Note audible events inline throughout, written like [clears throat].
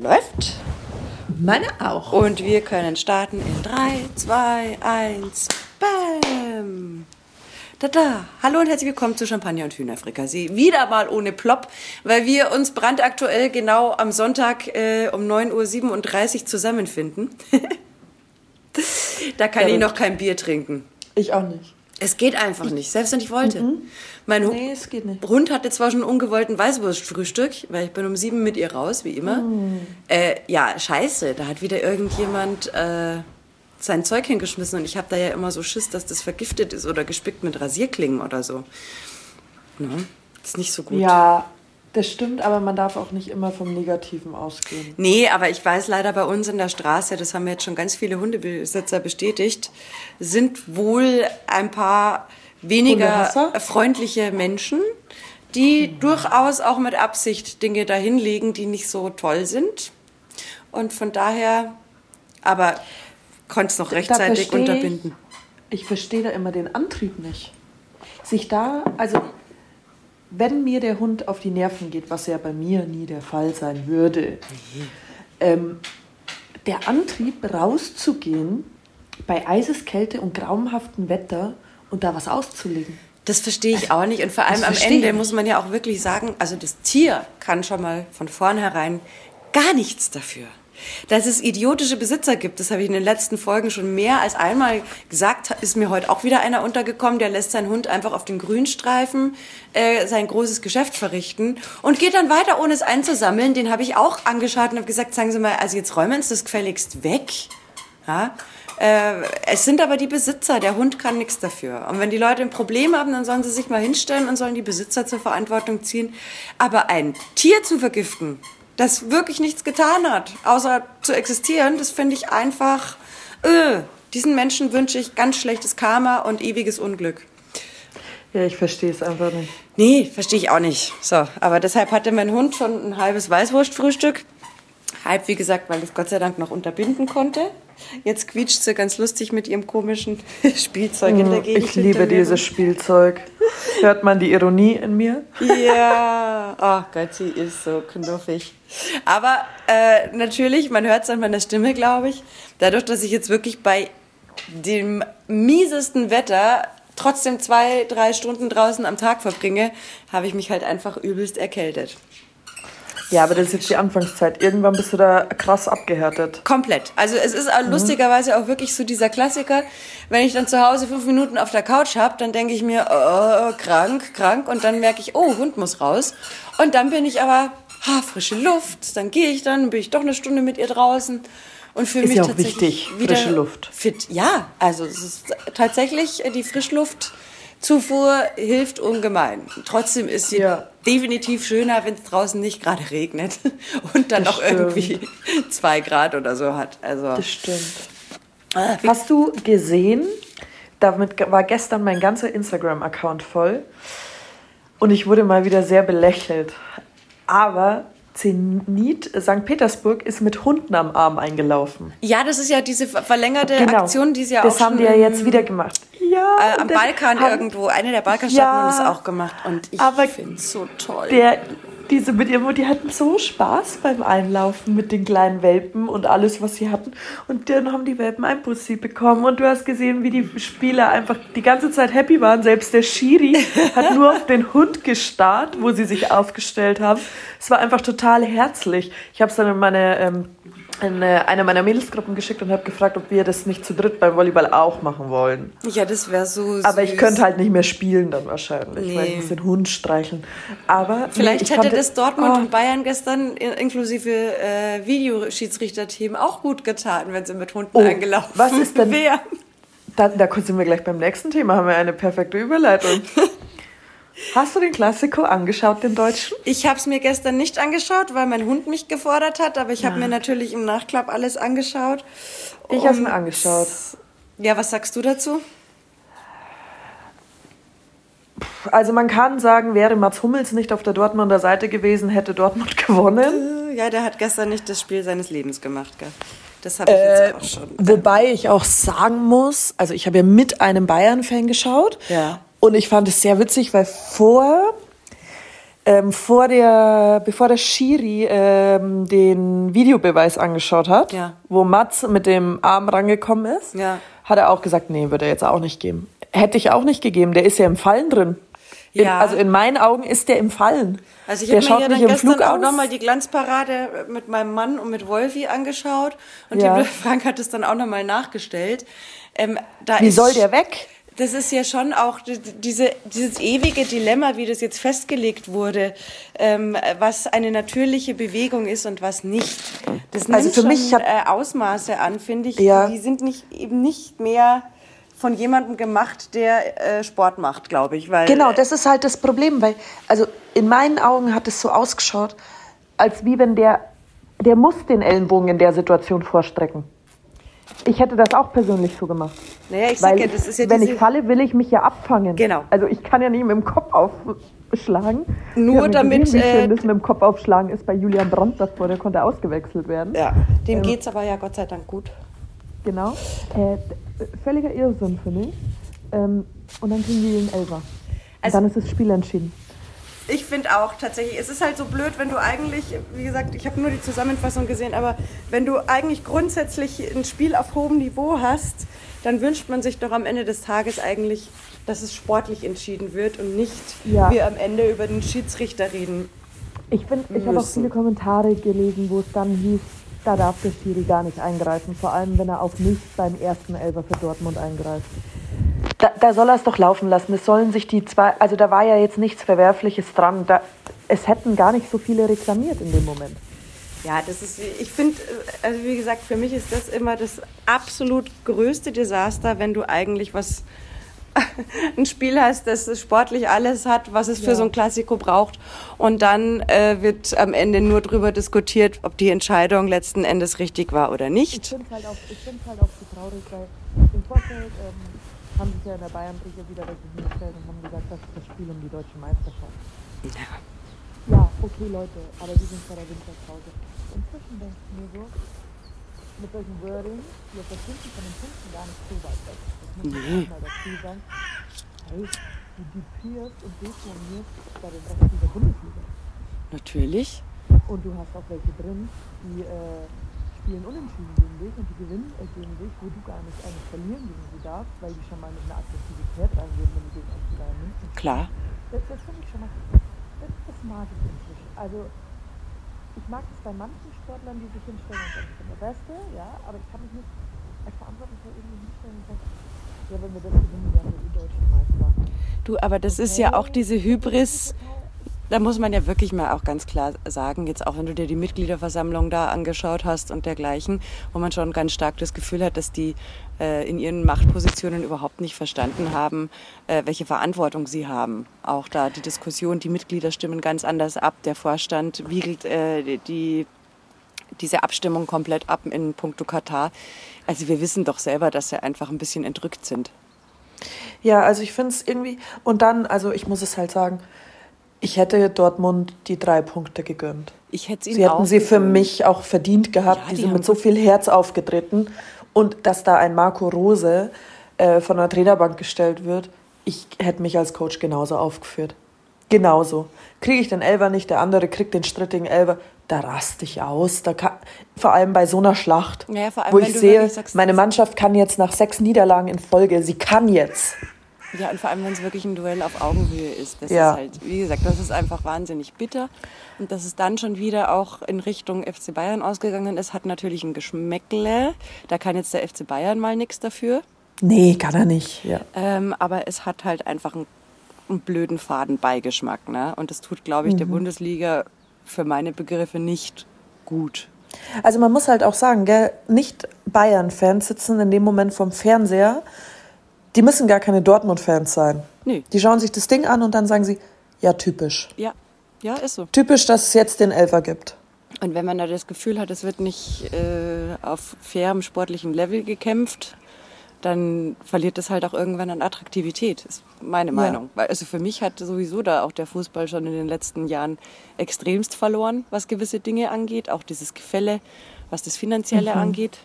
läuft. Meine auch. Und wir können starten in 3, 2, 1, bam! Tada! Hallo und herzlich willkommen zu Champagner und Hühnerfrikassee. Wieder mal ohne Plop, weil wir uns brandaktuell genau am Sonntag äh, um 9.37 Uhr zusammenfinden. [laughs] da kann ja, ich noch kein Bier trinken. Ich auch nicht. Es geht einfach nicht, selbst wenn ich wollte. Mhm. Mein nee, es geht nicht. Hund hatte zwar schon ungewollten Weißwurstfrühstück, weil ich bin um sieben mit ihr raus, wie immer. Mhm. Äh, ja, scheiße, da hat wieder irgendjemand äh, sein Zeug hingeschmissen und ich habe da ja immer so Schiss, dass das vergiftet ist oder gespickt mit Rasierklingen oder so. Ne? Ist nicht so gut. Ja, das stimmt, aber man darf auch nicht immer vom Negativen ausgehen. Nee, aber ich weiß leider bei uns in der Straße, das haben jetzt schon ganz viele Hundebesitzer bestätigt, sind wohl ein paar weniger freundliche Menschen, die mhm. durchaus auch mit Absicht Dinge dahinlegen, die nicht so toll sind. Und von daher, aber konnte es noch rechtzeitig unterbinden. Ich, ich verstehe da immer den Antrieb nicht. Sich da, also wenn mir der Hund auf die Nerven geht, was ja bei mir nie der Fall sein würde, mhm. ähm, der Antrieb rauszugehen bei Eiseskälte und grauenhaftem Wetter und da was auszulegen. Das verstehe ich auch nicht. Und vor allem am Ende muss man ja auch wirklich sagen, also das Tier kann schon mal von vornherein gar nichts dafür. Dass es idiotische Besitzer gibt, das habe ich in den letzten Folgen schon mehr als einmal gesagt, ist mir heute auch wieder einer untergekommen, der lässt seinen Hund einfach auf den Grünstreifen äh, sein großes Geschäft verrichten und geht dann weiter, ohne es einzusammeln. Den habe ich auch angeschaut und habe gesagt, sagen Sie mal, also jetzt räumen Sie das gefälligst weg. Ja? Äh, es sind aber die Besitzer, der Hund kann nichts dafür. Und wenn die Leute ein Problem haben, dann sollen sie sich mal hinstellen und sollen die Besitzer zur Verantwortung ziehen. Aber ein Tier zu vergiften, das wirklich nichts getan hat, außer zu existieren, das finde ich einfach, äh, diesen Menschen wünsche ich ganz schlechtes Karma und ewiges Unglück. Ja, ich verstehe es einfach nicht. Nee, verstehe ich auch nicht. So, aber deshalb hatte mein Hund schon ein halbes Weißwurstfrühstück. Halb, wie gesagt, weil ich Gott sei Dank noch unterbinden konnte. Jetzt quietscht sie ganz lustig mit ihrem komischen [laughs] Spielzeug in der mm, Gegend. Ich liebe dieses Spielzeug. Hört man die Ironie in mir? Ja, [laughs] oh Gott, sie ist so knuffig. Aber äh, natürlich, man hört es an meiner Stimme, glaube ich. Dadurch, dass ich jetzt wirklich bei dem miesesten Wetter trotzdem zwei, drei Stunden draußen am Tag verbringe, habe ich mich halt einfach übelst erkältet. Ja, aber das ist jetzt die Anfangszeit. Irgendwann bist du da krass abgehärtet. Komplett. Also es ist auch mhm. lustigerweise auch wirklich so dieser Klassiker, wenn ich dann zu Hause fünf Minuten auf der Couch habe, dann denke ich mir, oh, krank, krank. Und dann merke ich, oh, Hund muss raus. Und dann bin ich aber, ha, frische Luft. Dann gehe ich dann, bin ich doch eine Stunde mit ihr draußen. Und für ist mich ja auch tatsächlich wichtig, wieder frische Luft. Fit. Ja, also es ist tatsächlich die Frischluft Zufuhr hilft ungemein. Trotzdem ist sie ja. definitiv schöner, wenn es draußen nicht gerade regnet [laughs] und dann noch irgendwie zwei Grad oder so hat. Also, das stimmt. Ah, Hast du gesehen, damit war gestern mein ganzer Instagram-Account voll und ich wurde mal wieder sehr belächelt. Aber Zenit St. Petersburg ist mit Hunden am Arm eingelaufen. Ja, das ist ja diese verlängerte genau. Aktion, die sie ja das auch Das haben die ja jetzt wieder gemacht. Ja. Äh, am Balkan irgendwo. Eine der Balkanstaaten ja, haben das auch gemacht. Und ich finde es so toll. Der, diese mit ihrem, die hatten so Spaß beim Einlaufen mit den kleinen Welpen und alles, was sie hatten. Und dann haben die Welpen ein Bussi bekommen und du hast gesehen, wie die Spieler einfach die ganze Zeit happy waren. Selbst der Schiri hat nur auf den Hund gestarrt, wo sie sich aufgestellt haben. Es war einfach total herzlich. Ich habe es dann in meine ähm, in eine meiner Mädelsgruppen geschickt und habe gefragt, ob wir das nicht zu dritt beim Volleyball auch machen wollen. Ja, das wäre so süß. Aber ich könnte halt nicht mehr spielen dann wahrscheinlich, nee. weil ich muss den Hund streicheln. Aber vielleicht nee, hätte das Dortmund oh. und Bayern gestern inklusive äh, Videoschiedsrichterteam auch gut getan, wenn sie mit Hunden oh, eingelaufen was ist denn, wären. Da, da sind wir gleich beim nächsten Thema, haben wir eine perfekte Überleitung. [laughs] Hast du den Klassiko angeschaut, den deutschen? Ich habe es mir gestern nicht angeschaut, weil mein Hund mich gefordert hat, aber ich habe mir natürlich im Nachklapp alles angeschaut. Ich habe es mir angeschaut. Ja, was sagst du dazu? Also man kann sagen, wäre Mats Hummels nicht auf der Dortmunder Seite gewesen, hätte Dortmund [laughs] gewonnen. Ja, der hat gestern nicht das Spiel seines Lebens gemacht. Gell? Das habe ich äh, jetzt auch schon. Wobei ich auch sagen muss, also ich habe ja mit einem Bayern-Fan geschaut. Ja. Und ich fand es sehr witzig, weil vor, ähm, vor der, bevor der Schiri ähm, den Videobeweis angeschaut hat, Ja. wo Mats mit dem Arm rangekommen ist, Ja. hat er auch gesagt, nee, würde er jetzt auch nicht geben. Hätte ich auch nicht gegeben, der ist ja im Fallen drin. In, Ja. Also in meinen Augen ist der im Fallen. Also ich habe mir ja dann gestern auch nochmal die Glanzparade mit meinem Mann und mit Wolfi angeschaut und Ja. Frank hat es dann auch nochmal nachgestellt. Ähm, da Wie ist, soll der weg? Das ist ja schon auch die- diese, dieses ewige Dilemma, wie das jetzt festgelegt wurde, ähm, was eine natürliche Bewegung ist und was nicht. Das nimmt Also für schon mich hat- äh, Ausmaße an, finde ich. Ja. Die sind nicht, eben nicht mehr von jemandem gemacht, der äh, Sport macht, glaube ich. Weil, Genau, das ist halt das Problem, weil, also in meinen Augen hat es so ausgeschaut, als wie wenn der, der muss den Ellenbogen in der Situation vorstrecken. Ich hätte das auch persönlich so gemacht. Naja, ich sag Weil ja, das ist ja wenn ich falle, will ich mich ja abfangen. Genau. Also ich kann ja nicht mit dem Kopf aufschlagen. Nur damit, Gesehen, wie äh, schön das mit dem Kopf aufschlagen ist bei Julian Brandt davor, der konnte ausgewechselt werden. Ja, dem Ähm, geht's aber ja Gott sei Dank gut. Genau. Äh, völliger Irrsinn für mich. Ähm, und dann kriegen die den Elfer. Und Also- dann ist das Spiel entschieden. Ich finde auch tatsächlich, es ist halt so blöd, wenn du eigentlich, wie gesagt, ich habe nur die Zusammenfassung gesehen, aber wenn du eigentlich grundsätzlich ein Spiel auf hohem Niveau hast, dann wünscht man sich doch am Ende des Tages eigentlich, dass es sportlich entschieden wird und nicht Ja. wir am Ende über den Schiedsrichter reden. Ich, find, ich habe auch viele Kommentare gelesen, wo es dann hieß, da darf der Schiri gar nicht eingreifen. Vor allem, wenn er auch nicht beim ersten Elfer für Dortmund eingreift. Da, da soll er es doch laufen lassen. Es sollen sich die zwei, also da war ja jetzt nichts Verwerfliches dran. Da, es hätten gar nicht so viele reklamiert in dem Moment. Ja, das ist, ich finde, also wie gesagt, für mich ist das immer das absolut größte Desaster, wenn du eigentlich was, [laughs] ein Spiel hast, das sportlich alles hat, was es für Ja. so ein Klassiko braucht. Und dann äh, wird am Ende nur darüber diskutiert, ob die Entscheidung letzten Endes richtig war oder Ich nicht. finde es halt, auch- ich halt auch so traurig, weil im Vorfeld ähm, haben sich ja in der Bayern-Brille wieder welche hingestellt und haben gesagt, das ist das Spiel um die deutsche Meisterschaft. Ja. Ja, okay, Leute, aber wir sind vor der Winterpause. Inzwischen denke ich mir so, mit solchen Wording, wir verschwinden von den Punkten gar nicht so weit weg. Natürlich. Und du hast auch welche drin, die äh, spielen unentschieden gegen dich und die gewinnen äh, gegen dich, wo du gar nicht eigentlich verlieren gegen sie darfst, weil die schon mal mit einer Aggressivität reingehen, wenn du gegen FC Bayern München Klar. das, das finde ich schon mal, das, das mag ich inzwischen. Also, ich mag es bei manchen Sportlern, die sich hinstellen und sagen, ich bin der Beste, ja, aber ich kann mich nicht als Verantwortlicher irgendwie hinstellen und sagen, ja, wenn wir das gewinnen, werden wir die deutschen Meister. Du, aber das ist ja auch diese Hybris. Da muss man ja wirklich mal auch ganz klar sagen, jetzt auch wenn du dir die Mitgliederversammlung da angeschaut hast und dergleichen, wo man schon ganz stark das Gefühl hat, dass die äh, in ihren Machtpositionen überhaupt nicht verstanden haben, äh, welche Verantwortung sie haben. Auch da die Diskussion, die Mitglieder stimmen ganz anders ab. Der Vorstand wiegelt äh, die diese Abstimmung komplett ab in puncto Katar. Also wir wissen doch selber, dass sie einfach ein bisschen entrückt sind. Ja, also ich finde es irgendwie, und dann, also ich muss es halt sagen, ich hätte Dortmund die drei Punkte gegönnt. Ich hätte ihnen Sie hätten sie für mich auch verdient gehabt. Ja, die die sind mit so viel Herz aufgetreten. Und dass da ein Marco Rose äh, von der Trainerbank gestellt wird, ich hätte mich als Coach genauso aufgeführt. Genauso. Kriege ich den Elfer nicht, der andere kriegt den strittigen Elfer, da raste ich aus. Da kann, vor allem bei so einer Schlacht, Ja, vor allem, wo ich sehe, sagst, meine Mannschaft kann jetzt nach sechs Niederlagen in Folge, sie kann jetzt. Ja, und vor allem, wenn es wirklich ein Duell auf Augenhöhe ist. Das Ja. ist halt, wie gesagt, das ist einfach wahnsinnig bitter. Und dass es dann schon wieder auch in Richtung FC Bayern ausgegangen ist, hat natürlich ein Geschmäckle. Da kann jetzt der FC Bayern mal nichts dafür. Nee, kann er nicht. Ja. Ähm, aber es hat halt einfach einen, einen blöden Fadenbeigeschmack. Ne? Und das tut, glaube ich, der Bundesliga für meine Begriffe nicht gut. Also man muss halt auch sagen, gell, nicht Bayern-Fans sitzen in dem Moment vom Fernseher. Die müssen gar keine Dortmund-Fans sein. Nee. Die schauen sich das Ding an und dann sagen sie, ja, typisch. Ja, ja, ist so. Typisch, dass es jetzt den Elfer gibt. Und wenn man da das Gefühl hat, es wird nicht äh, auf fairem sportlichen Level gekämpft, dann verliert es halt auch irgendwann an Attraktivität, ist meine Meinung. Weil also für mich hat sowieso da auch der Fußball schon in den letzten Jahren extremst verloren, was gewisse Dinge angeht, auch dieses Gefälle, was das Finanzielle Mhm. angeht.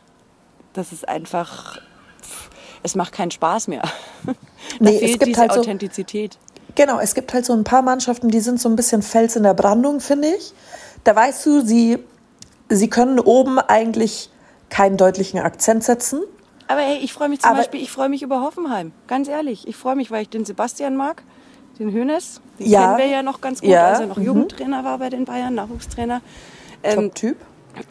Das ist einfach, pff, es macht keinen Spaß mehr. [laughs] da Nee, es fehlt gibt diese halt so- Authentizität. Genau, es gibt halt so ein paar Mannschaften, die sind so ein bisschen Fels in der Brandung, finde ich. Da weißt du, sie, sie können oben eigentlich keinen deutlichen Akzent setzen. Aber hey, ich freue mich zum Aber Beispiel, ich freue mich über Hoffenheim. Ganz ehrlich, ich freue mich, weil ich den Sebastian mag, den Hönes. Den ja. kennen wir ja noch ganz gut, ja. als er noch mhm. Jugendtrainer war bei den Bayern, Nachwuchstrainer. Ähm, Top-Typ.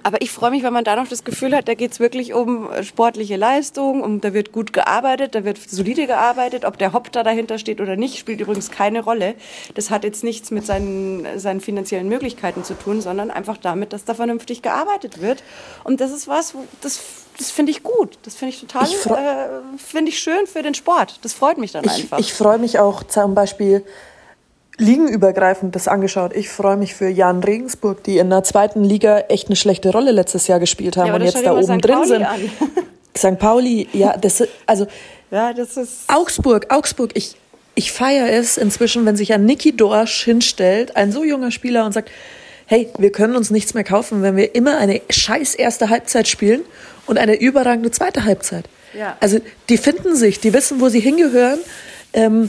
Aber ich freue mich, wenn man da noch das Gefühl hat, da geht es wirklich um sportliche Leistung, um, da wird gut gearbeitet, da wird solide gearbeitet. Ob der Hopp da dahinter steht oder nicht, spielt übrigens keine Rolle. Das hat jetzt nichts mit seinen, seinen finanziellen Möglichkeiten zu tun, sondern einfach damit, dass da vernünftig gearbeitet wird. Und das ist was, das, das finde ich gut. Das finde ich total, äh, finde ich schön für den Sport. Das freut mich dann ich, einfach. Ich freue mich auch zum Beispiel, ligenübergreifend das angeschaut. Ich freue mich für Jan Regensburg, die in der zweiten Liga echt eine schlechte Rolle letztes Jahr gespielt haben ja, und jetzt da oben St. drin sind. St. [laughs] Pauli, ja, das also ja, das ist Augsburg, Augsburg, ich, ich feiere es inzwischen, wenn sich ein Niki Dorsch hinstellt, ein so junger Spieler und sagt, hey, wir können uns nichts mehr kaufen, wenn wir immer eine scheiß erste Halbzeit spielen und eine überragende zweite Halbzeit. Ja. Also die finden sich, die wissen, wo sie hingehören. Ähm,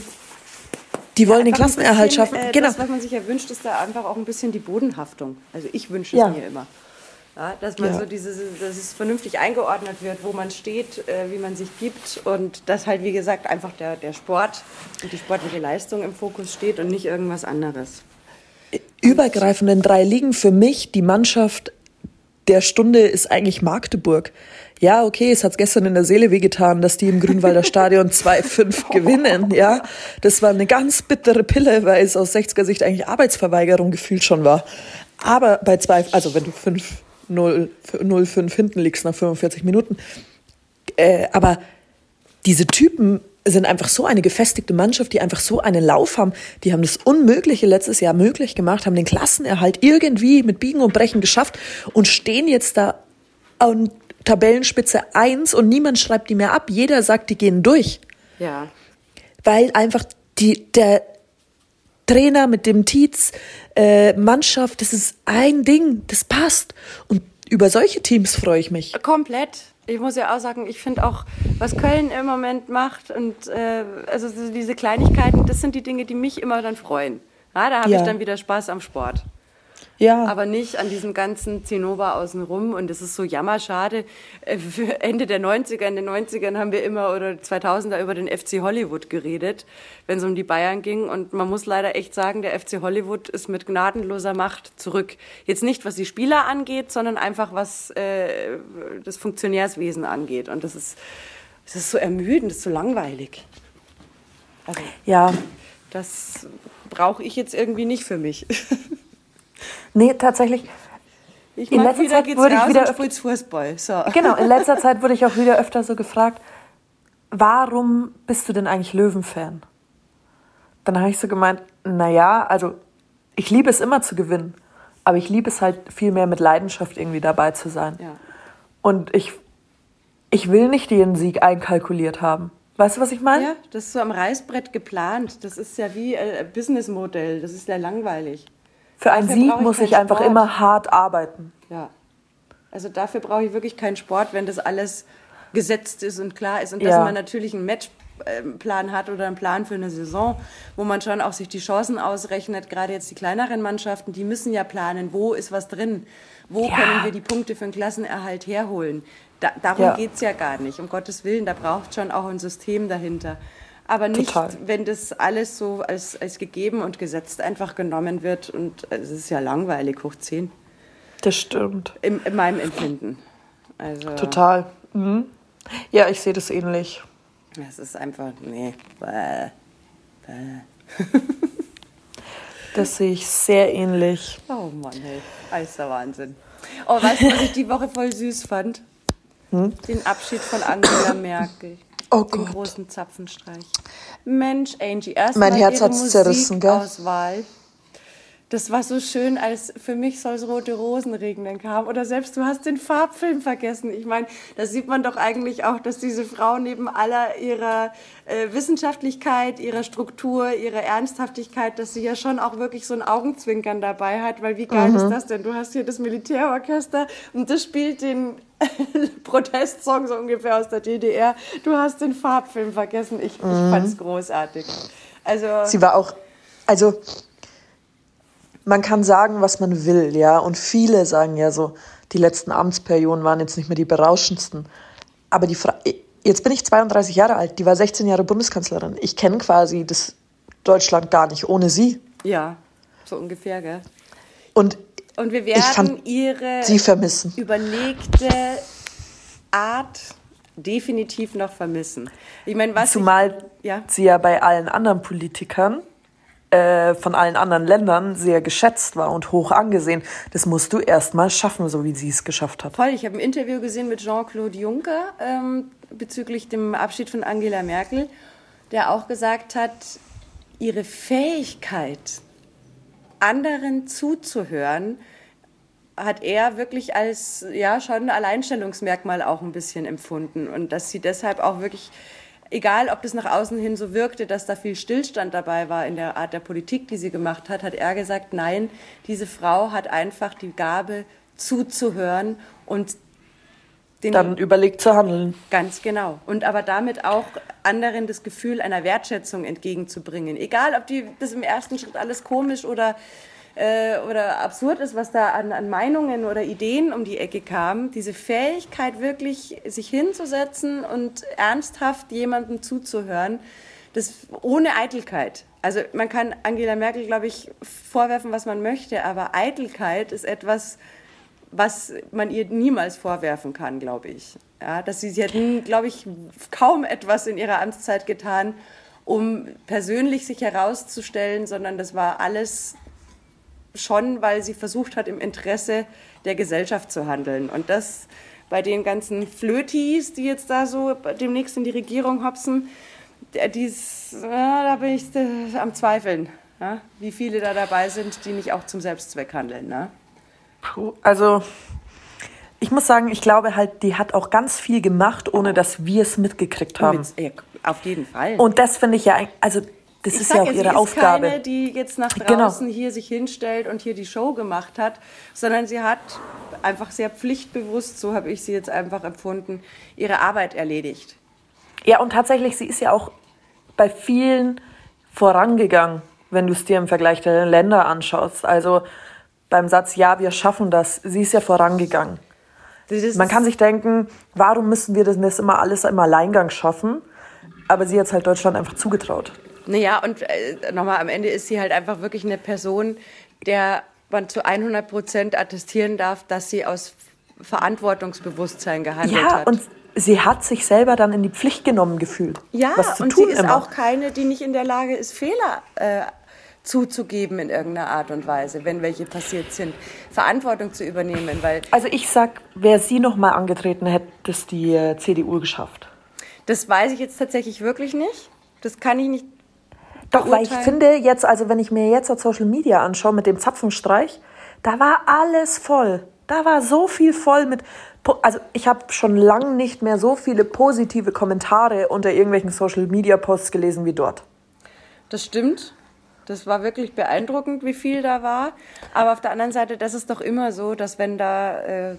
die wollen ja, den Klassenerhalt bisschen, schaffen. Äh, genau. Das, was man sich ja wünscht, ist da einfach auch ein bisschen die Bodenhaftung. Also ich wünsche es ja. mir immer. Ja, dass man so dieses, dass es vernünftig eingeordnet wird, wo man steht, äh, wie man sich gibt und dass halt, wie gesagt, einfach der, der Sport und die sportliche Leistung im Fokus steht und nicht irgendwas anderes. Übergreifend in drei Ligen für mich die Mannschaft der Stunde ist eigentlich Magdeburg ja, okay, es hat gestern in der Seele wehgetan, dass die im Grünwalder [laughs] Stadion 2-5 gewinnen, ja. Das war eine ganz bittere Pille, weil es aus 60er Sicht eigentlich Arbeitsverweigerung gefühlt schon war. Aber bei zwei, also wenn du 5-0, 0-5 hinten liegst nach 45 Minuten, äh, aber diese Typen sind einfach so eine gefestigte Mannschaft, die einfach so einen Lauf haben. Die haben das Unmögliche letztes Jahr möglich gemacht, haben den Klassenerhalt irgendwie mit Biegen und Brechen geschafft und stehen jetzt da und Tabellenspitze 1 und niemand schreibt die mehr ab. Jeder sagt, die gehen durch. Ja. Weil einfach die, der Trainer mit dem Tietz, äh, Mannschaft, das ist ein Ding, das passt. Und über solche Teams freue ich mich. Komplett. Ich muss ja auch sagen, ich finde auch, was Köln im Moment macht und äh, also diese Kleinigkeiten, das sind die Dinge, die mich immer dann freuen. Ja, da habe ja. ich dann wieder Spaß am Sport. Ja. Aber nicht an diesem ganzen Zinnober außenrum. Und das ist so jammerschade. Äh, für Ende der 90er, in den 90ern haben wir immer oder 2000er über den FC Hollywood geredet, wenn es um die Bayern ging. Und man muss leider echt sagen, der FC Hollywood ist mit gnadenloser Macht zurück. Jetzt nicht, was die Spieler angeht, sondern einfach, was äh, das Funktionärswesen angeht. Und das ist, das ist so ermüdend, das ist so langweilig. Also, ja. Das brauche ich jetzt irgendwie nicht für mich. [laughs] Nee, tatsächlich. Ich in letzter Zeit wurde ich wieder Fußball. So. [laughs] Genau, in letzter Zeit wurde ich auch wieder öfter so gefragt, warum bist du denn eigentlich Löwenfan? Dann habe ich so gemeint, naja, also ich liebe es immer zu gewinnen, aber ich liebe es halt viel mehr mit Leidenschaft irgendwie dabei zu sein. Ja. Und ich, ich will nicht den Sieg einkalkuliert haben. Weißt du, was ich meine? Ja, das ist so am Reißbrett geplant. Das ist ja wie ein Businessmodell. Das ist ja langweilig. Für einen Sieg muss ich einfach Sport. immer hart arbeiten. Ja. Also dafür brauche ich wirklich keinen Sport, wenn das alles gesetzt ist und klar ist und ja. dass man natürlich einen Matchplan hat oder einen Plan für eine Saison, wo man schon auch sich die Chancen ausrechnet. Gerade jetzt die kleineren Mannschaften, die müssen ja planen, wo ist was drin, wo ja. können wir die Punkte für einen Klassenerhalt herholen. Da, darum ja. geht es ja gar nicht, um Gottes Willen, da braucht schon auch ein System dahinter aber nicht, Total. wenn das alles so als, als gegeben und gesetzt einfach genommen wird. Und es ist ja langweilig, hoch 10. Das stimmt. In, in meinem Empfinden. Also, Total. Mhm. Ja, ich sehe das ähnlich. Es ist einfach, nee. Bäh. Bäh. [laughs] das sehe ich sehr ähnlich. Oh Mann, hey. Alles der Wahnsinn. Oh, weißt du, was ich die Woche voll süß fand? Hm? Den Abschied von Angela Merkel. Oh den Gott. großen Zapfenstreich. Mensch, Angie, erst mein Herz hat zerrissen, gell? Auswahl. Das war so schön, als für mich soll es rote Rosen regnen kam. Oder selbst du hast den Farbfilm vergessen. Ich meine, da sieht man doch eigentlich auch, dass diese Frau neben aller ihrer äh, Wissenschaftlichkeit, ihrer Struktur, ihrer Ernsthaftigkeit, dass sie ja schon auch wirklich so ein Augenzwinkern dabei hat. Weil wie geil mhm. ist das denn? Du hast hier das Militärorchester und das spielt den [laughs] Protestsong so ungefähr aus der DDR. Du hast den Farbfilm vergessen. Ich, mhm. ich fand es großartig. Also, sie war auch also man kann sagen, was man will, ja. Und viele sagen ja so, die letzten Amtsperioden waren jetzt nicht mehr die berauschendsten. Aber die Fra jetzt bin ich 32 Jahre alt, die war 16 Jahre Bundeskanzlerin. Ich kenne quasi das Deutschland gar nicht ohne sie. Ja, so ungefähr, gell? Und, Und wir werden ihre sie vermissen. überlegte Art definitiv noch vermissen. Ich meine, was Zumal ich, ja? sie ja bei allen anderen Politikern äh, von allen anderen Ländern sehr geschätzt war und hoch angesehen. Das musst du erst mal schaffen, so wie sie es geschafft hat. Voll. Ich habe ein Interview gesehen mit Jean-Claude Juncker ähm, bezüglich dem Abschied von Angela Merkel, der auch gesagt hat, ihre Fähigkeit, anderen zuzuhören, hat er wirklich als ja schon ein Alleinstellungsmerkmal auch ein bisschen empfunden und dass sie deshalb auch wirklich egal ob das nach außen hin so wirkte, dass da viel Stillstand dabei war in der Art der Politik, die sie gemacht hat, hat er gesagt, nein, diese Frau hat einfach die Gabe zuzuhören und den dann überlegt zu handeln. Ganz genau. Und aber damit auch anderen das Gefühl einer Wertschätzung entgegenzubringen. Egal, ob die das im ersten Schritt alles komisch oder äh, oder absurd ist, was da an, an Meinungen oder Ideen um die Ecke kam, diese Fähigkeit wirklich sich hinzusetzen und ernsthaft jemandem zuzuhören, das ohne Eitelkeit. Also man kann Angela Merkel, glaube ich, vorwerfen, was man möchte, aber Eitelkeit ist etwas, was man ihr niemals vorwerfen kann, glaube ich. Ja, dass sie, sie hat, glaube ich, kaum etwas in ihrer Amtszeit getan, um persönlich sich herauszustellen, sondern das war alles schon, weil sie versucht hat, im Interesse der Gesellschaft zu handeln. Und das bei den ganzen Flötis, die jetzt da so demnächst in die Regierung hopsen, dies, ja, da bin ich äh, am Zweifeln, ja, wie viele da dabei sind, die nicht auch zum Selbstzweck handeln. Ne? Also ich muss sagen, ich glaube halt, die hat auch ganz viel gemacht, ohne dass wir es mitgekriegt haben. Auf jeden Fall. Und das finde ich ja, also das ich ist ja auch ihre sie Aufgabe. Ist keine, die jetzt nach genau. draußen genau. hier sich hinstellt und hier die Show gemacht hat, sondern sie hat einfach sehr pflichtbewusst, so habe ich sie jetzt einfach empfunden, ihre Arbeit erledigt. Ja, und tatsächlich, sie ist ja auch bei vielen vorangegangen, wenn du es dir im Vergleich der Länder anschaust. Also beim Satz, ja, wir schaffen das, sie ist ja vorangegangen. Man kann sich denken, warum müssen wir das immer alles im Alleingang schaffen? Aber sie hat es halt Deutschland einfach zugetraut. Naja, und äh, nochmal, am Ende ist sie halt einfach wirklich eine Person, der man zu 100 Prozent attestieren darf, dass sie aus Verantwortungsbewusstsein gehandelt ja, hat. Und sie hat sich selber dann in die Pflicht genommen gefühlt. Ja, was zu und tun sie ist immer. auch keine, die nicht in der Lage ist, Fehler äh, zuzugeben in irgendeiner Art und Weise, wenn welche passiert sind, Verantwortung zu übernehmen, weil also ich sag, wer sie noch mal angetreten hätte, das die äh, CDU geschafft. Das weiß ich jetzt tatsächlich wirklich nicht. Das kann ich nicht doch, weil ich finde jetzt, also wenn ich mir jetzt das Social Media anschaue mit dem Zapfenstreich, da war alles voll. Da war so viel voll mit. Also ich habe schon lange nicht mehr so viele positive Kommentare unter irgendwelchen Social Media Posts gelesen wie dort. Das stimmt. Das war wirklich beeindruckend, wie viel da war. Aber auf der anderen Seite, das ist doch immer so, dass wenn da äh,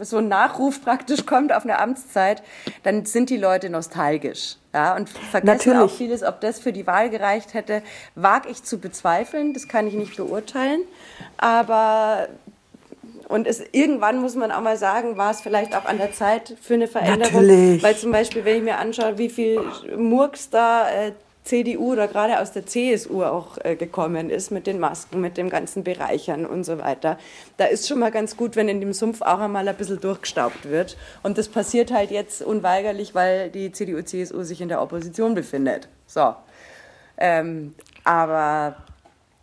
so ein Nachruf praktisch kommt auf eine Amtszeit, dann sind die Leute nostalgisch. Ja, und vergessen Natürlich. auch vieles, ob das für die Wahl gereicht hätte, wage ich zu bezweifeln. Das kann ich nicht beurteilen. Aber und es, irgendwann muss man auch mal sagen, war es vielleicht auch an der Zeit für eine Veränderung. Natürlich. Weil zum Beispiel, wenn ich mir anschaue, wie viel Murks da äh, CDU oder gerade aus der CSU auch äh, gekommen ist mit den Masken, mit dem ganzen Bereichern und so weiter. Da ist schon mal ganz gut, wenn in dem Sumpf auch einmal ein bisschen durchgestaubt wird. Und das passiert halt jetzt unweigerlich, weil die CDU, CSU sich in der Opposition befindet. So. Ähm, aber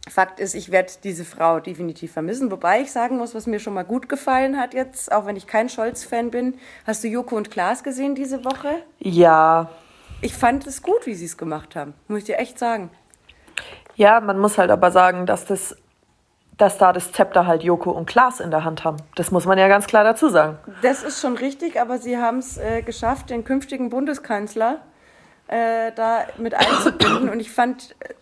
Fakt ist, ich werde diese Frau definitiv vermissen. Wobei ich sagen muss, was mir schon mal gut gefallen hat jetzt, auch wenn ich kein Scholz-Fan bin. Hast du Joko und Klaas gesehen diese Woche? Ja, ich fand es gut, wie sie es gemacht haben, muss ich dir echt sagen. Ja, man muss halt aber sagen, dass das dass da das Zepter halt Joko und Klaas in der Hand haben. Das muss man ja ganz klar dazu sagen. Das ist schon richtig, aber sie haben es äh, geschafft, den künftigen Bundeskanzler äh, da mit einzubinden. Und ich fand, äh,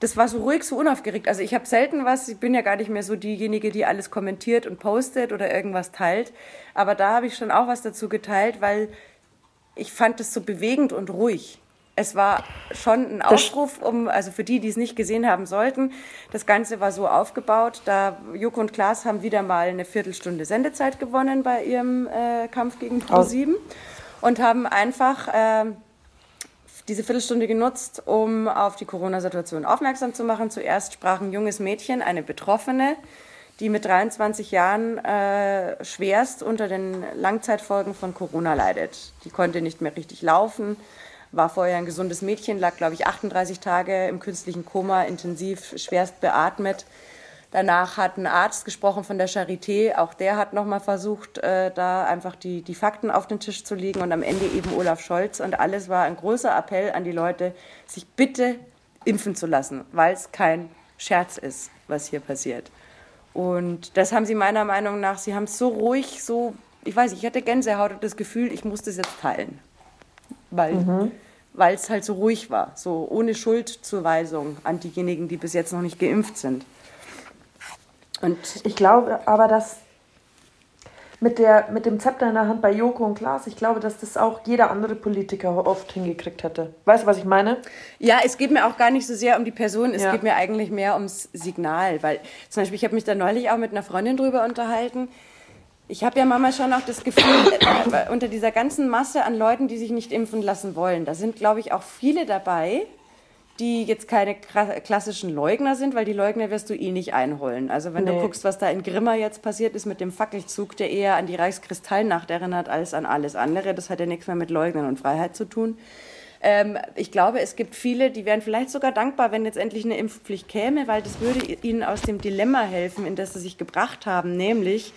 das war so ruhig, so unaufgeregt. Also ich habe selten was, ich bin ja gar nicht mehr so diejenige, die alles kommentiert und postet oder irgendwas teilt. Aber da habe ich schon auch was dazu geteilt, weil ich fand es so bewegend und ruhig. es war schon ein Aufruf, um, also für die, die es nicht gesehen haben sollten, das Ganze war so aufgebaut, da Joko und Klaas haben wieder mal eine Viertelstunde Sendezeit gewonnen bei ihrem äh, Kampf gegen Pro7 und haben einfach äh, diese Viertelstunde genutzt, um auf die Corona-Situation aufmerksam zu machen. Zuerst sprach ein junges Mädchen, eine Betroffene, die mit 23 Jahren äh, schwerst unter den Langzeitfolgen von Corona leidet. Die konnte nicht mehr richtig laufen, war vorher ein gesundes Mädchen, lag, glaube ich, 38 Tage im künstlichen Koma, intensiv, schwerst beatmet. Danach hat ein Arzt gesprochen von der Charité. Auch der hat nochmal versucht, äh, da einfach die, die Fakten auf den Tisch zu legen. Und am Ende eben Olaf Scholz. Und alles war ein großer Appell an die Leute, sich bitte impfen zu lassen, weil es kein Scherz ist, was hier passiert. Und das haben sie meiner Meinung nach, sie haben es so ruhig, so, ich weiß nicht, ich hatte Gänsehaut und das Gefühl, ich muss das jetzt teilen weil mhm. es halt so ruhig war, so ohne Schuldzuweisung an diejenigen, die bis jetzt noch nicht geimpft sind. Und ich glaube aber, dass mit, der, mit dem Zepter in der Hand bei Joko und Klaas, ich glaube, dass das auch jeder andere Politiker oft hingekriegt hätte. Weißt du, was ich meine? Ja, es geht mir auch gar nicht so sehr um die Person, es ja. geht mir eigentlich mehr ums Signal. Weil zum Beispiel, ich habe mich da neulich auch mit einer Freundin drüber unterhalten, ich habe ja manchmal schon auch das Gefühl, äh, unter dieser ganzen Masse an Leuten, die sich nicht impfen lassen wollen, da sind, glaube ich, auch viele dabei, die jetzt keine klassischen Leugner sind, weil die Leugner wirst du eh nicht einholen. Also wenn nee. du guckst, was da in Grimma jetzt passiert ist mit dem Fackelzug, der eher an die Reichskristallnacht erinnert als an alles andere, das hat ja nichts mehr mit Leugnern und Freiheit zu tun. Ähm, ich glaube, es gibt viele, die wären vielleicht sogar dankbar, wenn jetzt endlich eine Impfpflicht käme, weil das würde ihnen aus dem Dilemma helfen, in das sie sich gebracht haben, nämlich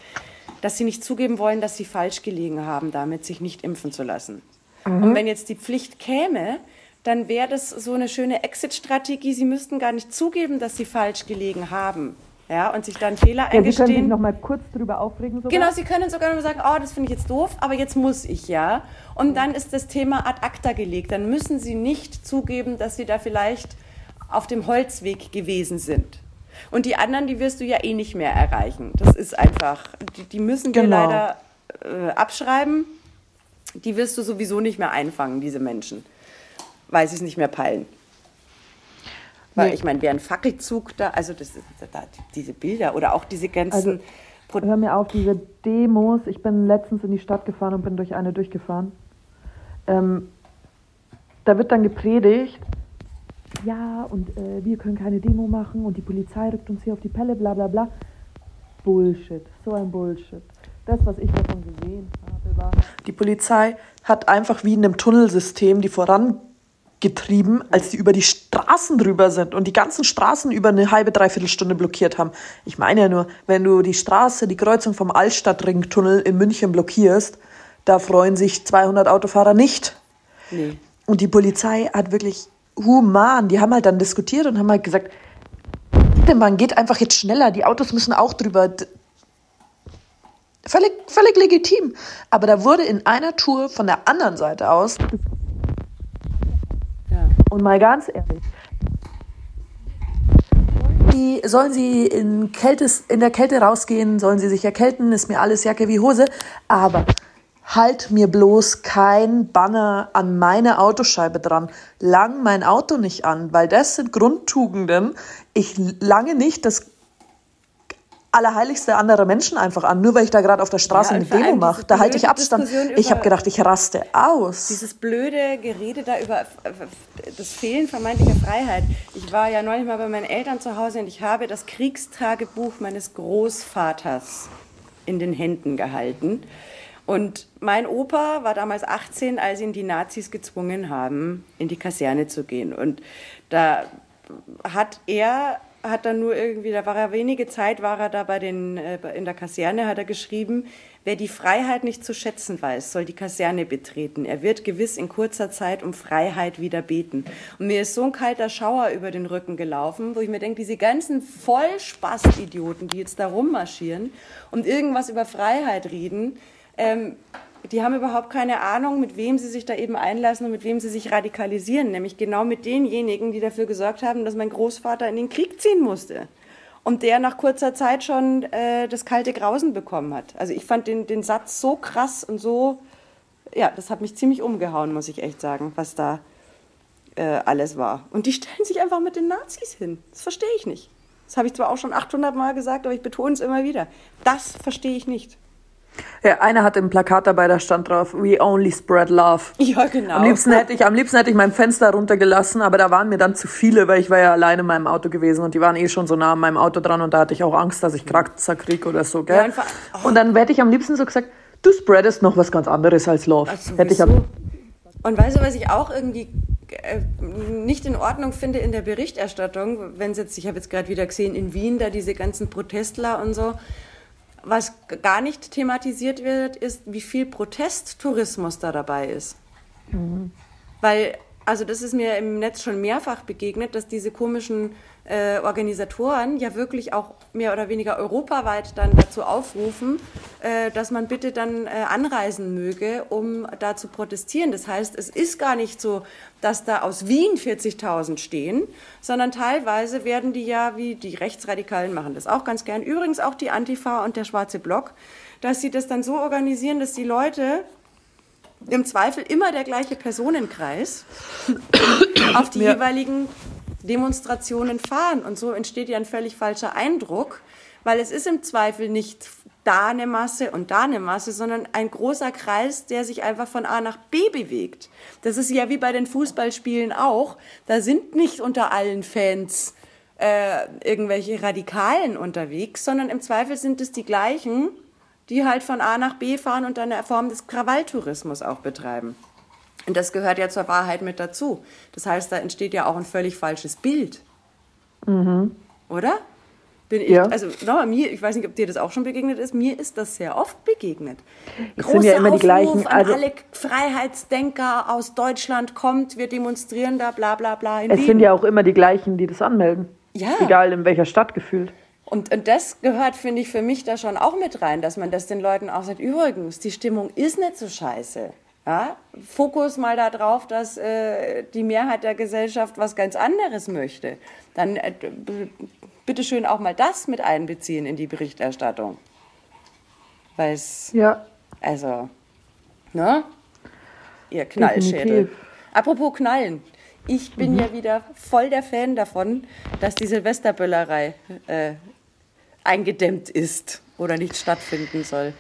dass sie nicht zugeben wollen, dass sie falsch gelegen haben, damit sich nicht impfen zu lassen. Mhm. Und wenn jetzt die Pflicht käme, dann wäre das so eine schöne Exit-Strategie. Sie müssten gar nicht zugeben, dass sie falsch gelegen haben. Ja, und sich dann Fehler ja, eingestehen. Sie können sich noch mal kurz drüber aufregen. Sogar. Genau, Sie können sogar noch mal sagen, oh, das finde ich jetzt doof, aber jetzt muss ich ja. Und dann ist das Thema ad acta gelegt. Dann müssen Sie nicht zugeben, dass Sie da vielleicht auf dem Holzweg gewesen sind. Und die anderen, die wirst du ja eh nicht mehr erreichen. Das ist einfach, die, die müssen wir genau. leider äh, abschreiben. Die wirst du sowieso nicht mehr einfangen, diese Menschen, weil sie es nicht mehr peilen. Weil nee. ich meine, wer ein Fackelzug da, also das, da, diese Bilder oder auch diese ganzen. Also, hör mir auf, diese Demos. Ich bin letztens in die Stadt gefahren und bin durch eine durchgefahren. Ähm, da wird dann gepredigt, ja, und äh, wir können keine Demo machen und die Polizei rückt uns hier auf die Pelle, bla bla bla. Bullshit, so ein Bullshit. Das, was ich davon gesehen habe, war, die Polizei hat einfach wie in einem Tunnelsystem die vorangetrieben, als sie über die Straßen drüber sind und die ganzen Straßen über eine halbe, dreiviertel Stunde blockiert haben. Ich meine ja nur, wenn du die Straße, die Kreuzung vom Altstadtringtunnel in München blockierst, da freuen sich 200 Autofahrer nicht. Nee. Und die Polizei hat wirklich human. Die haben halt dann diskutiert und haben halt gesagt, man geht einfach jetzt schneller, die Autos müssen auch drüber. Völlig, völlig legitim. Aber da wurde in einer Tour von der anderen Seite aus. Und mal ganz ehrlich. Sollen sie in, Kältes, in der Kälte rausgehen, sollen sie sich erkälten, ist mir alles Jacke wie Hose. Aber halt mir bloß kein Banner an meine Autoscheibe dran. Lang mein Auto nicht an, weil das sind Grundtugenden. Ich lange nicht das Allerheiligste anderer Menschen einfach an, nur weil ich da gerade auf der Straße ja, eine Demo mache. Da halte ich Abstand. Ich habe gedacht, ich raste aus. Dieses blöde Gerede da über das Fehlen vermeintlicher Freiheit. Ich war ja neulich mal bei meinen Eltern zu Hause und ich habe das Kriegstagebuch meines Großvaters in den Händen gehalten. Und mein Opa war damals 18, als ihn die Nazis gezwungen haben, in die Kaserne zu gehen. Und da hat er, hat dann nur irgendwie, da war er wenige Zeit, war er da bei den, äh, in der Kaserne, hat er geschrieben, wer die Freiheit nicht zu schätzen weiß, soll die Kaserne betreten. Er wird gewiss in kurzer Zeit um Freiheit wieder beten. Und mir ist so ein kalter Schauer über den Rücken gelaufen, wo ich mir denke, diese ganzen Vollspast-Idioten, die jetzt da rummarschieren und irgendwas über Freiheit reden, ähm, die haben überhaupt keine Ahnung, mit wem sie sich da eben einlassen und mit wem sie sich radikalisieren, nämlich genau mit denjenigen, die dafür gesorgt haben, dass mein Großvater in den Krieg ziehen musste und der nach kurzer Zeit schon äh, das kalte Grausen bekommen hat. Also ich fand den, den Satz so krass und so, ja, das hat mich ziemlich umgehauen, muss ich echt sagen, was da äh, alles war. Und die stellen sich einfach mit den Nazis hin. Das verstehe ich nicht. Das habe ich zwar auch schon 800 Mal gesagt, aber ich betone es immer wieder. Das verstehe ich nicht. Ja, einer hatte ein Plakat dabei, da stand drauf, we only spread love. Ja, genau. Am liebsten hätte ich, am liebsten hätte ich mein Fenster runtergelassen, aber da waren mir dann zu viele, weil ich war ja alleine in meinem Auto gewesen und die waren eh schon so nah an meinem Auto dran und da hatte ich auch Angst, dass ich Kratzer krieg oder so, gell? Ja, oh. Und dann hätte ich am liebsten so gesagt, du spreadest noch was ganz anderes als Love. Also, hätte ich am und weißt du, was ich auch irgendwie äh, nicht in Ordnung finde in der Berichterstattung, wenn jetzt, ich habe jetzt gerade wieder gesehen, in Wien da diese ganzen Protestler und so, was gar nicht thematisiert wird, ist, wie viel Protesttourismus da dabei ist. Mhm. Weil, also das ist mir im Netz schon mehrfach begegnet, dass diese komischen äh, Organisatoren ja wirklich auch mehr oder weniger europaweit dann dazu aufrufen, äh, dass man bitte dann äh, anreisen möge, um da zu protestieren. Das heißt, es ist gar nicht so, dass da aus Wien 40.000 stehen, sondern teilweise werden die ja, wie die Rechtsradikalen machen das auch ganz gern, übrigens auch die Antifa und der Schwarze Block, dass sie das dann so organisieren, dass die Leute im Zweifel immer der gleiche Personenkreis [coughs] auf die ja. jeweiligen Demonstrationen fahren. Und so entsteht ja ein völlig falscher Eindruck, weil es ist im Zweifel nicht da eine Masse und da eine Masse, sondern ein großer Kreis, der sich einfach von A nach B bewegt. Das ist ja wie bei den Fußballspielen auch. Da sind nicht unter allen Fans äh, irgendwelche Radikalen unterwegs, sondern im Zweifel sind es die gleichen, die halt von A nach B fahren und eine Form des Krawalltourismus auch betreiben. Und das gehört ja zur Wahrheit mit dazu. Das heißt, da entsteht ja auch ein völlig falsches Bild. Mhm. Oder? Bin ich, ja. Also nochmal, mir, ich weiß nicht, ob dir das auch schon begegnet ist, mir ist das sehr oft begegnet. Es sind ja immer die gleichen. Also an alle Freiheitsdenker aus Deutschland kommt, wir demonstrieren da, bla bla bla. es Wien. sind ja auch immer die gleichen, die das anmelden. Ja. Egal in welcher Stadt gefühlt. Und, und das gehört, finde ich, für mich da schon auch mit rein, dass man das den Leuten auch sagt, übrigens, die Stimmung ist nicht so scheiße. Ja, Fokus mal darauf, dass äh, die Mehrheit der Gesellschaft was ganz anderes möchte. Dann äh, bitte schön auch mal das mit einbeziehen in die Berichterstattung. Weil es, ja. also, ne? Ihr Knallschädel. Apropos Knallen. Ich bin mhm. ja wieder voll der Fan davon, dass die Silvesterböllerei äh, eingedämmt ist oder nicht stattfinden soll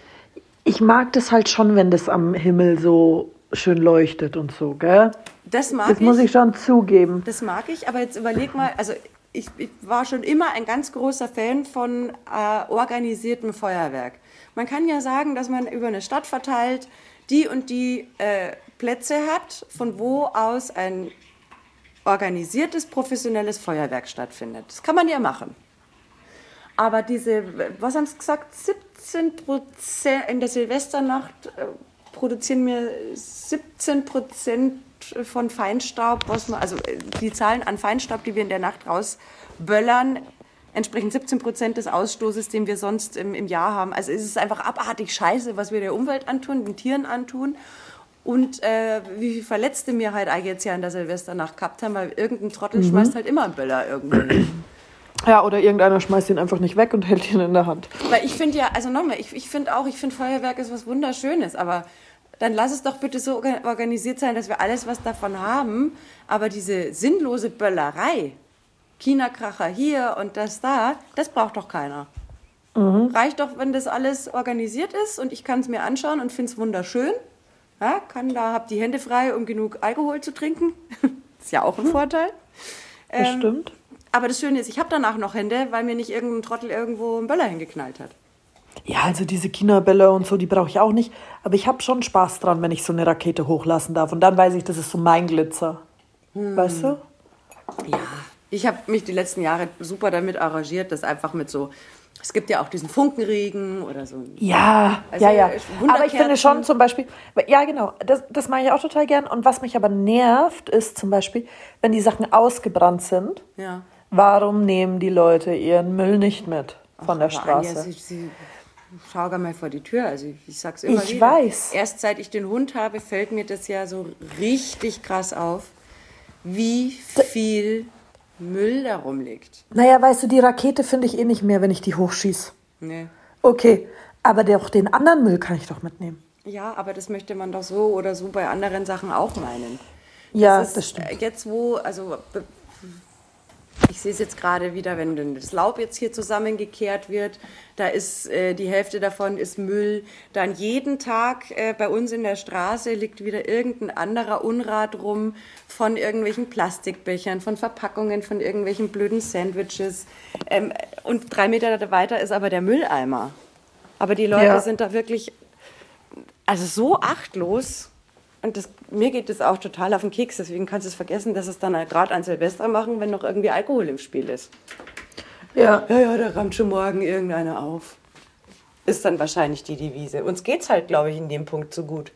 ich mag das halt schon, wenn das am Himmel so schön leuchtet und so, gell? Das mag das ich. muss ich schon zugeben. Das mag ich, aber jetzt überleg mal, also ich, ich war schon immer ein ganz großer Fan von äh, organisiertem Feuerwerk. Man kann ja sagen, dass man über eine Stadt verteilt die und die äh, Plätze hat, von wo aus ein organisiertes, professionelles Feuerwerk stattfindet. Das kann man ja machen. Aber diese, was haben Sie gesagt, 17 Prozent in der Silvesternacht äh, produzieren wir 17 Prozent von Feinstaub, was man, also äh, die Zahlen an Feinstaub, die wir in der Nacht rausböllern, entsprechen 17 Prozent des Ausstoßes, den wir sonst im, im Jahr haben. Also es ist einfach abartig scheiße, was wir der Umwelt antun, den Tieren antun. Und äh, wie viele Verletzte wir halt eigentlich jetzt ja in der Silvesternacht gehabt haben, weil irgendein Trottel mhm. schmeißt halt immer einen Böller irgendwo. Ja, oder irgendeiner schmeißt ihn einfach nicht weg und hält ihn in der Hand. Weil ich finde ja, also nochmal, ich, ich finde auch, ich finde Feuerwerk ist was Wunderschönes, aber dann lass es doch bitte so organisiert sein, dass wir alles was davon haben, aber diese sinnlose Böllerei, China-Kracher hier und das da, das braucht doch keiner. Mhm. Reicht doch, wenn das alles organisiert ist und ich kann es mir anschauen und finde es wunderschön. Ja, kann da, hab die Hände frei, um genug Alkohol zu trinken. [laughs] ist ja auch ein mhm. Vorteil. Das ähm, stimmt. Aber das Schöne ist, ich habe danach noch Hände, weil mir nicht irgendein Trottel irgendwo einen Böller hingeknallt hat. Ja, also diese China-Bälle und so, die brauche ich auch nicht. Aber ich habe schon Spaß dran, wenn ich so eine Rakete hochlassen darf. Und dann weiß ich, das ist so mein Glitzer. Hm. Weißt du? Ja, ich habe mich die letzten Jahre super damit arrangiert, das einfach mit so es gibt ja auch diesen Funkenregen oder so. Ja, also ja, ja. Aber ich finde schon zum Beispiel, ja genau, das, das mache ich auch total gern. Und was mich aber nervt, ist zum Beispiel, wenn die Sachen ausgebrannt sind. Ja. Warum nehmen die Leute ihren Müll nicht mit von Ach, der Straße? Anja, sie, sie, schau gar mal vor die Tür. Also ich, sag's immer Ich wieder. weiß. Erst seit ich den Hund habe, fällt mir das ja so richtig krass auf, wie viel Müll da rumliegt. Naja, weißt du, die Rakete finde ich eh nicht mehr, wenn ich die hochschieße. Nee. Okay, aber auch den anderen Müll kann ich doch mitnehmen. Ja, aber das möchte man doch so oder so bei anderen Sachen auch meinen. Ja, das, ist, das stimmt. Jetzt wo, also ich sehe es jetzt gerade wieder, wenn das Laub jetzt hier zusammengekehrt wird, da ist äh, die Hälfte davon ist Müll. Dann jeden Tag äh, bei uns in der Straße liegt wieder irgendein anderer Unrat rum von irgendwelchen Plastikbechern, von Verpackungen, von irgendwelchen blöden Sandwiches. Ähm, und drei Meter weiter ist aber der Mülleimer. Aber die Leute ja. sind da wirklich also so achtlos. Und das, mir geht das auch total auf den Keks. Deswegen kannst du es vergessen, dass es dann gerade an Silvester machen, wenn noch irgendwie Alkohol im Spiel ist. Ja. Ja, ja, da rammt schon morgen irgendeiner auf. Ist dann wahrscheinlich die Devise. Uns geht es halt, glaube ich, in dem Punkt so gut.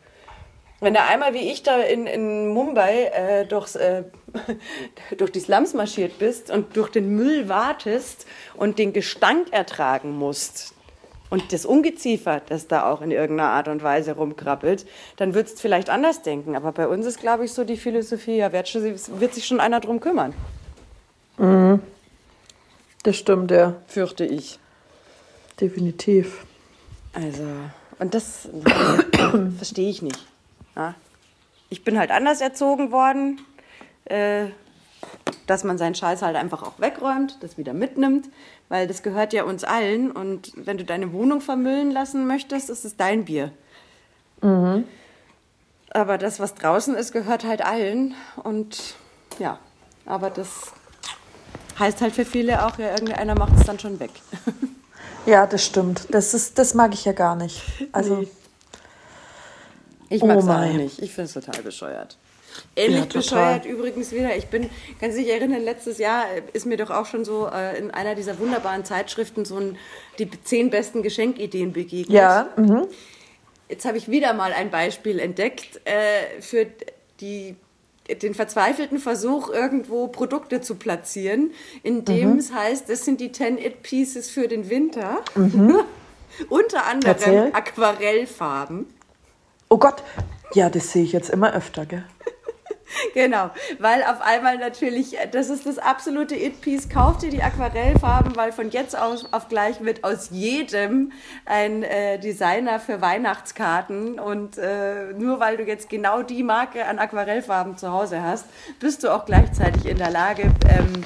Wenn du einmal wie ich da in, in Mumbai äh, durchs, äh, [laughs] durch die Slums marschiert bist und durch den Müll wartest und den Gestank ertragen musst, und das Ungeziefer, das da auch in irgendeiner Art und Weise rumkrabbelt, dann würdest du vielleicht anders denken. Aber bei uns ist, glaube ich, so die Philosophie, ja, wird, schon, wird sich schon einer drum kümmern. Mhm. Das stimmt, ja. Fürchte ich. Definitiv. Also, und das verstehe ich nicht. Ja? Ich bin halt anders erzogen worden. Äh, dass man seinen Scheiß halt einfach auch wegräumt, das wieder mitnimmt, weil das gehört ja uns allen. Und wenn du deine Wohnung vermüllen lassen möchtest, ist es dein Bier. Mhm. Aber das, was draußen ist, gehört halt allen. Und ja, aber das heißt halt für viele auch, ja, irgendeiner macht es dann schon weg. [laughs] Ja, das stimmt. Das, ist, das mag ich ja gar nicht. Also. Nee. Ich mag es oh auch nicht. Ich finde es total bescheuert. Ähnlich ja, bescheuert übrigens wieder. Ich bin, kann sich erinnern, letztes Jahr ist mir doch auch schon so äh, in einer dieser wunderbaren Zeitschriften so ein, die zehn besten Geschenkideen begegnet. Ja. Mhm. Jetzt habe ich wieder mal ein Beispiel entdeckt äh, für die den verzweifelten Versuch, irgendwo Produkte zu platzieren, in dem mhm. es heißt, das sind die 10 It Pieces für den Winter. Mhm. [laughs] Unter anderem Erzähl. Aquarellfarben. Oh Gott, ja, das sehe ich jetzt immer öfter, gell? [laughs] Genau, weil auf einmal natürlich, das ist das absolute It-Piece, kauf dir die Aquarellfarben, weil von jetzt aus auf gleich wird aus jedem ein äh, Designer für Weihnachtskarten und äh, nur weil du jetzt genau die Marke an Aquarellfarben zu Hause hast, bist du auch gleichzeitig in der Lage, ähm,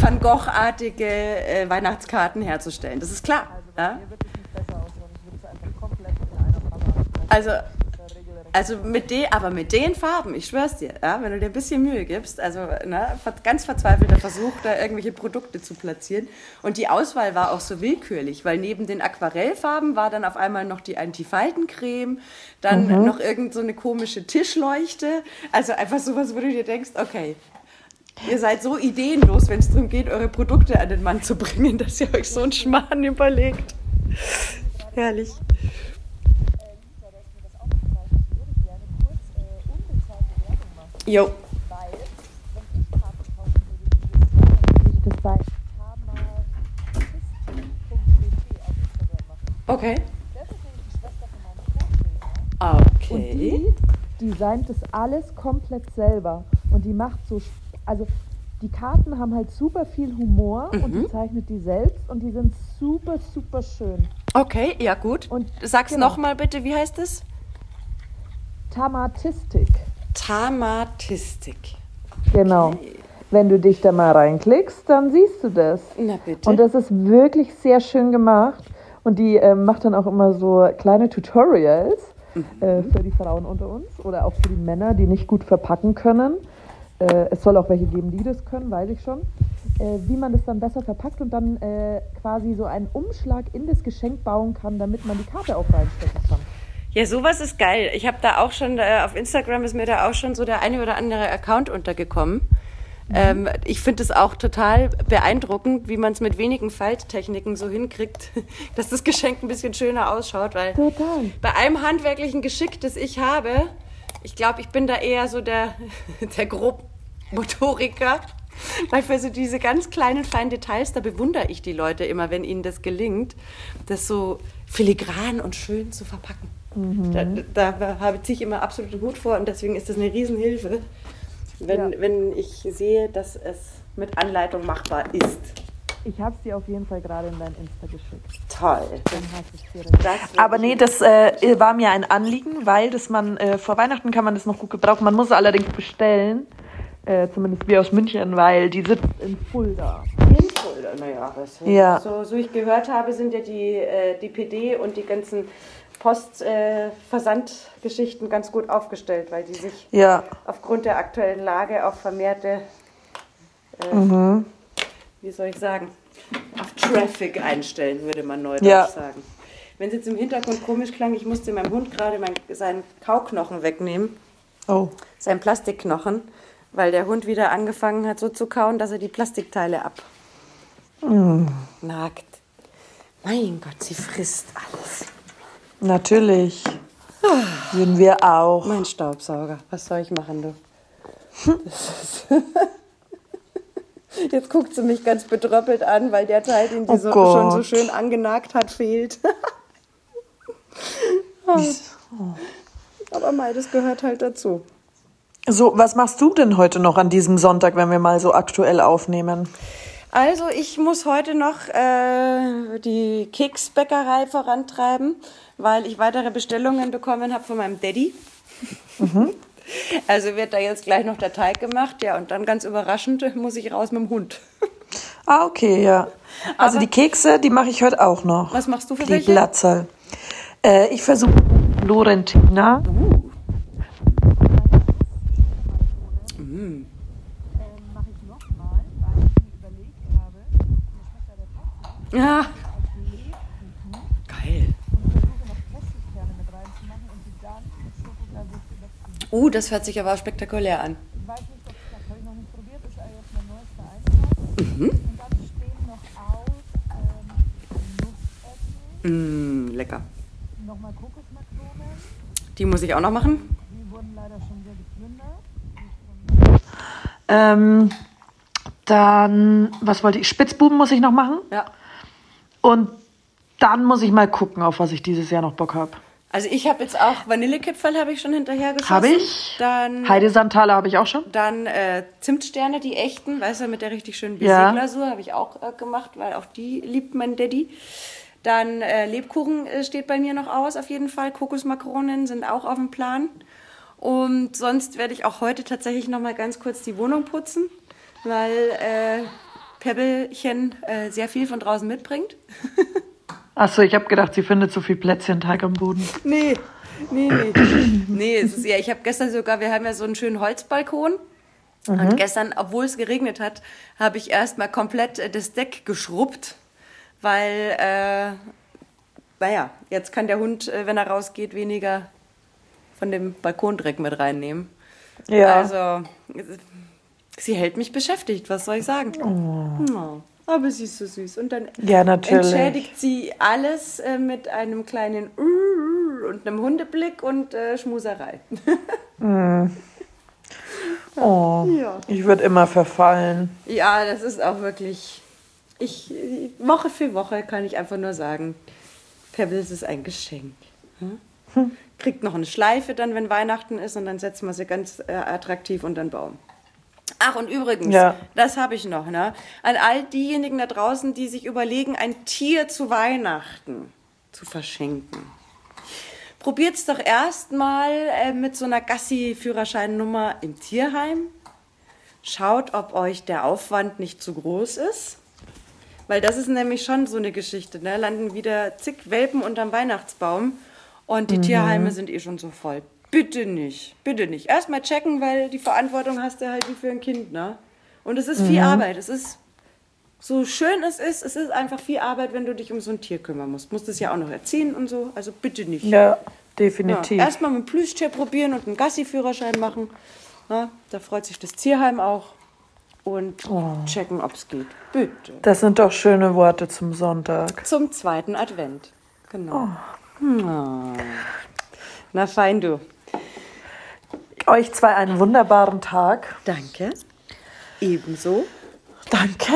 Van Gogh-artige äh, Weihnachtskarten herzustellen. Das ist klar. Also, ja? Also also mit den, aber mit den Farben, ich schwör's dir, ja, wenn du dir ein bisschen Mühe gibst, also ne, ganz verzweifelter Versuch, da irgendwelche Produkte zu platzieren. Und die Auswahl war auch so willkürlich, weil neben den Aquarellfarben war dann auf einmal noch die Antifaltencreme, dann mhm. noch irgend so eine komische Tischleuchte. Also einfach sowas, wo du dir denkst, okay, Ihr seid so ideenlos, wenn es darum geht, eure Produkte an den Mann zu bringen, [laughs] dass ihr euch so einen Schmarrn überlegt. Herrlich. Jo. Weil, wenn ich Karten kaufen würde, würde ich das bei auf Instagram machen. Okay. Das ist nämlich die Schwester von meinem Freund. Okay. Und die designt das alles komplett selber. Und die macht so, also die Karten haben halt super viel Humor mhm. und die zeichnet die selbst und die sind super, super schön. Okay, ja gut. Und sag's genau. nochmal bitte, wie heißt es? Tamatistik. Tamatistik. Genau. Okay. Wenn du dich da mal reinklickst, dann siehst du das. Na bitte. Und das ist wirklich sehr schön gemacht. Und die äh, macht dann auch immer so kleine Tutorials mhm. äh, für die Frauen unter uns oder auch für die Männer, die nicht gut verpacken können. Äh, es soll auch welche geben, die das können, weiß ich schon. Äh, wie man das dann besser verpackt und dann äh, quasi so einen Umschlag in das Geschenk bauen kann, damit man die Karte auch reinstecken kann. Ja, sowas ist geil. Ich habe da auch schon, äh, auf Instagram ist mir da auch schon so der eine oder andere Account untergekommen. Mhm. Ähm, ich finde es auch total beeindruckend, wie man es mit wenigen Falttechniken so hinkriegt, [laughs] dass das Geschenk ein bisschen schöner ausschaut. Weil total. bei einem handwerklichen Geschick, das ich habe, ich glaube, ich bin da eher so der, [laughs] der Grobmotoriker. Weil für so diese ganz kleinen, feinen Details, da bewundere ich die Leute immer, wenn ihnen das gelingt, das so filigran und schön zu verpacken. Mhm. Da, da habe ich immer absoluten Hut vor und deswegen ist das eine Riesenhilfe, wenn, ja. wenn ich sehe, dass es mit Anleitung machbar ist. Ich habe es dir auf jeden Fall gerade in dein Insta geschickt. Toll. Dann hast du es direkt. Aber nee, das äh, war mir ein Anliegen, weil das man äh, vor Weihnachten kann man das noch gut gebrauchen. Man muss es allerdings bestellen, äh, zumindest wir aus München, weil die sitzt in Fulda. In Fulda, naja, was Ja. so, so ich gehört habe, sind ja die, äh, die PD und die ganzen Postversandgeschichten ganz gut aufgestellt, weil die sich Ja, aufgrund der aktuellen Lage auf vermehrte, äh, Mhm. wie soll ich sagen, auf Traffic einstellen, würde man neudeutsch Ja. sagen. Wenn es jetzt im Hintergrund komisch klang, ich musste meinem Hund gerade mein, seinen Kauknochen wegnehmen, oh. seinen Plastikknochen, weil der Hund wieder angefangen hat so zu kauen, dass er die Plastikteile ab Mm. nagt. Mein Gott, sie frisst alles. Natürlich. Würden wir auch. Mein Staubsauger, was soll ich machen, du? [laughs] Jetzt guckt sie mich ganz betröppelt an, weil der Teil, den die Oh so, schon so schön angenagt hat, fehlt. [laughs] Aber mei, das gehört halt dazu. So, was machst du denn heute noch an diesem Sonntag, wenn wir mal so aktuell aufnehmen? Also ich muss heute noch äh, die Keksbäckerei vorantreiben, weil ich weitere Bestellungen bekommen habe von meinem Daddy. Also wird da jetzt gleich noch der Teig gemacht, ja, und dann ganz überraschend muss ich raus mit dem Hund. Ah, okay, ja. Also Aber- die Kekse, die mache ich heute auch noch. Was machst du für Die welche? Blattzahl. Äh, ich versuche Florentina. Ja. Uh, das hört sich aber spektakulär an. Mm, lecker. Nochmal Kokosmakronen. Die muss ich auch noch machen. Die wurden leider schon sehr geplündert. Ähm, dann, was wollte ich? Spitzbuben muss ich noch machen. Ja. Und dann muss ich mal gucken, auf was ich dieses Jahr noch Bock habe. Also ich habe jetzt auch Vanillekipferl habe ich schon hinterher geschossen. Habe ich. Dann Heidesandtaler habe ich auch schon. Dann äh, Zimtsterne, die echten, weißt du, mit der richtig schönen Ja. Baiser-Glasur habe ich auch äh, gemacht, weil auch die liebt mein Daddy. Dann äh, Lebkuchen äh, steht bei mir noch aus, auf jeden Fall. Kokosmakronen sind auch auf dem Plan. Und sonst werde ich auch heute tatsächlich noch mal ganz kurz die Wohnung putzen, weil äh, Pebbelchen äh, sehr viel von draußen mitbringt. [laughs] Achso, ich habe gedacht, sie findet so viel Plätzchenteig am Boden. Nee, nee, nee. [clears throat] nee, es ist ja, ich habe gestern sogar, wir haben ja so einen schönen Holzbalkon. Und gestern, obwohl es geregnet hat, habe ich erstmal komplett äh, das Deck geschrubbt, weil, äh, naja, jetzt kann der Hund, äh, wenn er rausgeht, weniger von dem Balkondreck mit reinnehmen. Ja. Also, sie hält mich beschäftigt, was soll ich sagen? Oh. Aber sie ist so süß. Und dann Ja, entschädigt sie alles äh, mit einem kleinen und einem Hundeblick und äh, Schmuserei. [laughs] Oh, Ja. ich würde immer verfallen. ja, das ist auch wirklich. Ich, Woche für Woche kann ich einfach nur sagen, Pebbles ist ein Geschenk. Hm? Kriegt noch eine Schleife dann, wenn Weihnachten ist, und dann setzen wir sie ganz äh, attraktiv unter den Baum. Ach, und übrigens, Ja. das habe ich noch, ne? An all diejenigen da draußen, die sich überlegen, ein Tier zu Weihnachten zu verschenken. Probiert's doch erstmal äh, mit so einer Gassi-Führerscheinnummer im Tierheim. Schaut, ob euch der Aufwand nicht zu groß ist. Weil das ist nämlich schon so eine Geschichte. Ne? Landen wieder zig Welpen unterm Weihnachtsbaum und die Tierheime sind eh schon so voll. Bitte nicht, bitte nicht. Erstmal checken, weil die Verantwortung hast du halt wie für ein Kind. Ne? Und es ist viel Arbeit. Es ist, so schön es ist, es ist einfach viel Arbeit, wenn du dich um so ein Tier kümmern musst. Musst es ja auch noch erziehen und so. Also bitte nicht. Ja, Ja, definitiv. Erstmal mit dem Plüschtier probieren und einen Gassi-Führerschein machen. Ja, da freut sich das Tierheim auch. Und checken, ob es geht. Bitte. Das sind doch schöne Worte zum Sonntag. Zum zweiten Advent. Genau. Oh. Na fein, du. Euch zwei einen wunderbaren Tag. Danke. Ebenso. Danke.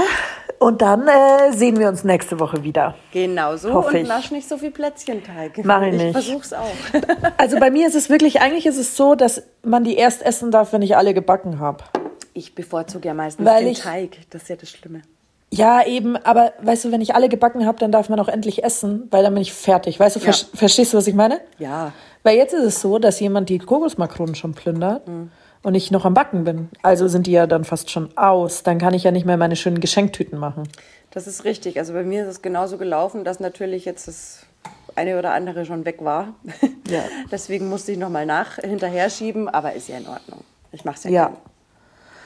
Und dann äh, sehen wir uns nächste Woche wieder. Genauso. Hoffe und ich. nasch nicht so viel Plätzchenteig. Mach ich Ich nicht. versuch's auch. [laughs] Also bei mir ist es wirklich, eigentlich ist es so, dass man die erst essen darf, wenn ich alle gebacken habe. Ich bevorzuge ja meistens Weil den ich- Teig. Das ist ja das Schlimme. Ja, eben, aber weißt du, wenn ich alle gebacken habe, dann darf man auch endlich essen, weil dann bin ich fertig. Weißt du, ja. verstehst du, was ich meine? Ja. Weil jetzt ist es so, dass jemand die Kokosmakronen schon plündert. Mhm und ich noch am Backen bin. Also sind die ja dann fast schon aus. Dann kann ich ja nicht mehr meine schönen Geschenktüten machen. Das ist richtig. Also bei mir ist es genauso gelaufen, dass natürlich jetzt das eine oder andere schon weg war. [laughs] Ja. Deswegen musste ich nochmal nach hinterher schieben, aber ist ja in Ordnung. Ich mache es ja, ja. Gern.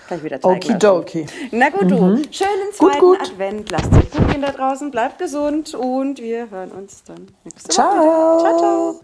Gleich wieder Okidoki. Na gut, mhm. du. Schönen zweiten gut, gut. Advent. Lasst euch gut gehen da draußen. Bleibt gesund und wir hören uns dann nächste ciao. Woche. Ciao, ciao.